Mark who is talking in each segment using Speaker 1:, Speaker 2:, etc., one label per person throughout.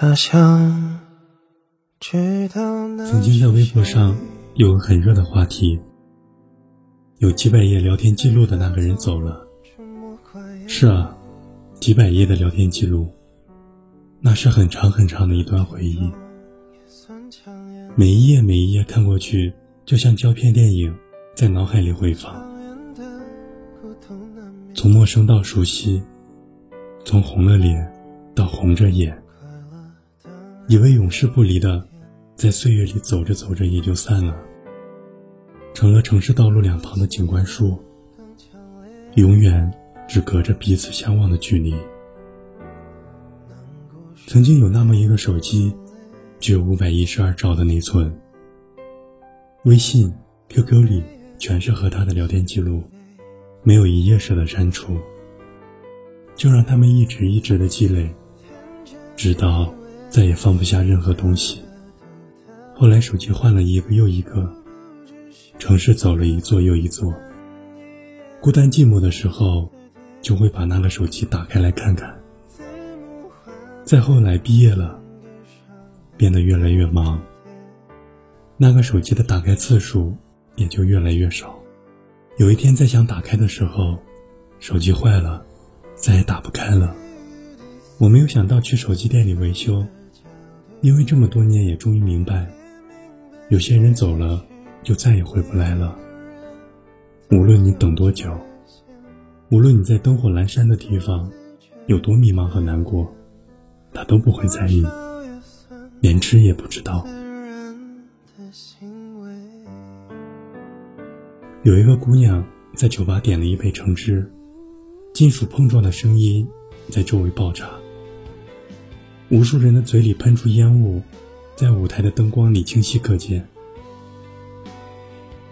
Speaker 1: 他乡。
Speaker 2: 曾经在微博上有个很热的话题，有几百页聊天记录的那个人走了。是啊，几百页的聊天记录，那是很长很长的一段回忆。每一页每一页看过去，就像胶片电影在脑海里回放，从陌生到熟悉，从红了脸到红着眼。以为永世不离的，在岁月里走着走着也就散了，成了城市道路两旁的景观树，永远只隔着彼此相望的距离。曾经有那么一个手机，只有五百一十二兆的内存，微信、QQ 里全是和他的聊天记录，没有一页舍得删除，就让他们一直一直的积累，直到。再也放不下任何东西。后来手机换了一个又一个，城市走了一座又一座。孤单寂寞的时候，就会把那个手机打开来看看。再后来毕业了，变得越来越忙，那个手机的打开次数也就越来越少。有一天再想打开的时候，手机坏了，再也打不开了。我没有想到去手机店里维修。因为这么多年，也终于明白，有些人走了，就再也回不来了。无论你等多久，无论你在灯火阑珊的地方有多迷茫和难过，他都不会在意，连知也不知道。有一个姑娘在酒吧点了一杯橙汁，金属碰撞的声音在周围爆炸。无数人的嘴里喷出烟雾，在舞台的灯光里清晰可见。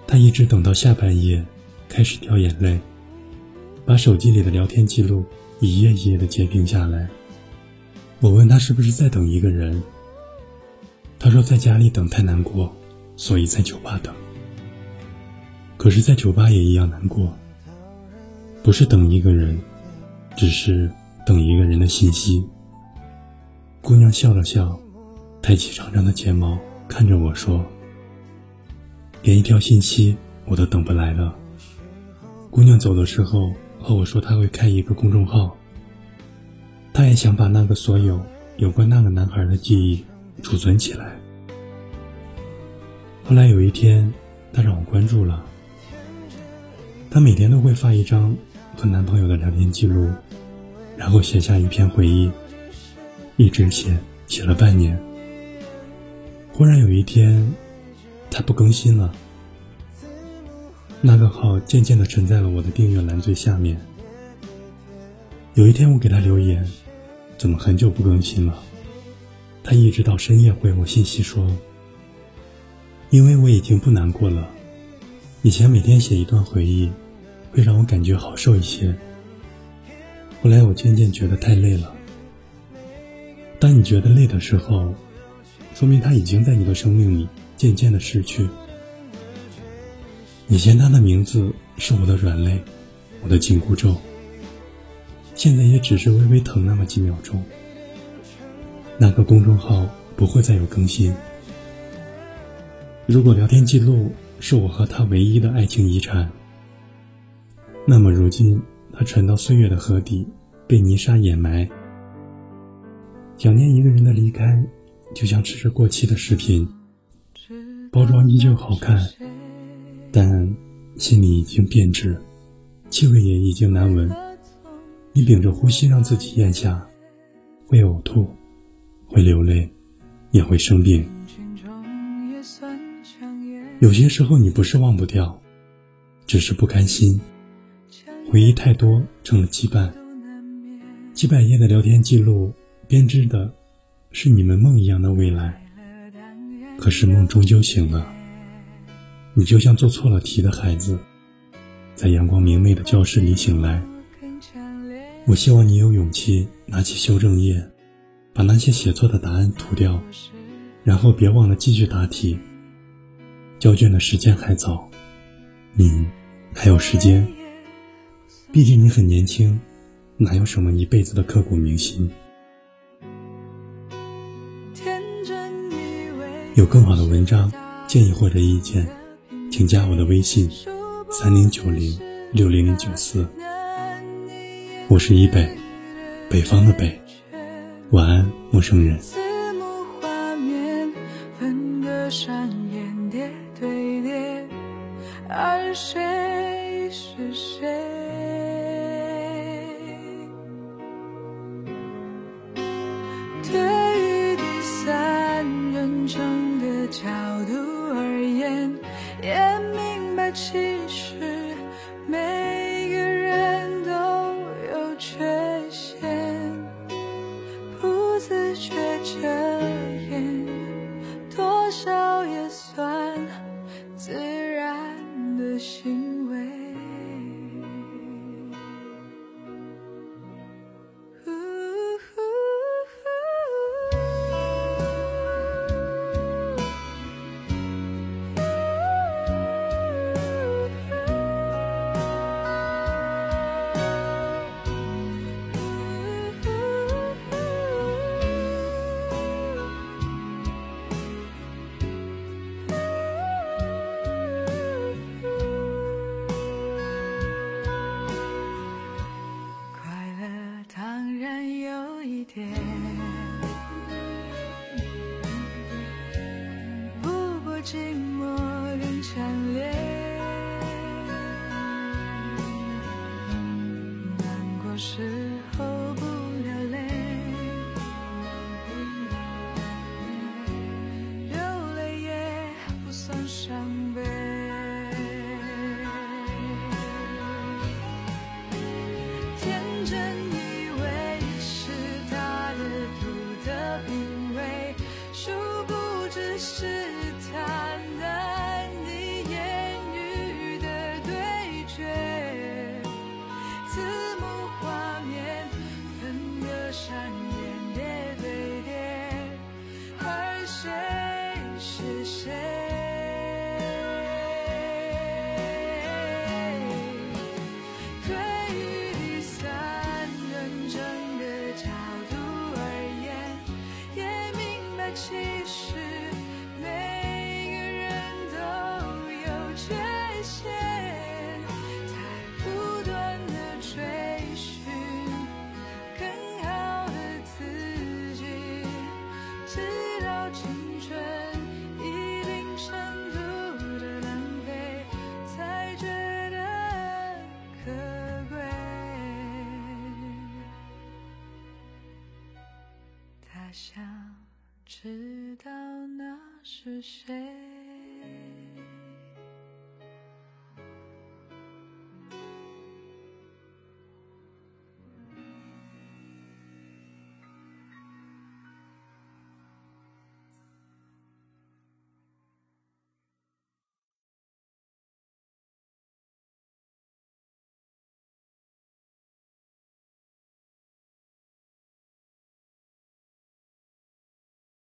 Speaker 2: 他一直等到下半夜，开始掉眼泪，把手机里的聊天记录一页一页的截屏下来。我问他是不是在等一个人，他说在家里等太难过，所以在酒吧等。可是，在酒吧也一样难过，不是等一个人，只是等一个人的信息。姑娘笑了笑，抬起长长的睫毛看着我说：“连一条信息我都等不来了。”姑娘走的时候和我说，她会开一个公众号，她也想把那个所有有关那个男孩的记忆储存起来。后来有一天，她让我关注了，她每天都会发一张和男朋友的聊天记录，然后写下一篇回忆。一直写，写了半年。忽然有一天，他不更新了，那个号渐渐的沉在了我的订阅栏最下面。有一天我给他留言，怎么很久不更新了？他一直到深夜回我信息说，因为我已经不难过了。以前每天写一段回忆，会让我感觉好受一些。后来我渐渐觉得太累了。当你觉得累的时候，说明他已经在你的生命里渐渐的逝去。以前他的名字是我的软肋，我的紧箍咒，现在也只是微微疼那么几秒钟。那个公众号不会再有更新。如果聊天记录是我和他唯一的爱情遗产，那么如今他沉到岁月的河底，被泥沙掩埋。想念一个人的离开，就像吃着过期的食品，包装依旧好看，但心里已经变质，气味也已经难闻。你屏着呼吸让自己咽下，会呕吐，会流泪，也会生病。有些时候你不是忘不掉，只是不甘心，回忆太多成了羁绊。几百页的聊天记录。编织的是你们梦一样的未来，可是梦终究醒了。你就像做错了题的孩子，在阳光明媚的教室里醒来。我希望你有勇气拿起修正液，把那些写错的答案涂掉，然后别忘了继续答题。交卷的时间还早，你还有时间。毕竟你很年轻，哪有什么一辈子的刻骨铭心？有更好的文章建议或者意见，请加我的微信：三零九零六零零九四。我是一北，北方的北。晚安，陌生人。
Speaker 1: 而谁是谁？也明白其实每个人都有缺陷不自觉遮掩多少也算自然的行是想知道那是谁？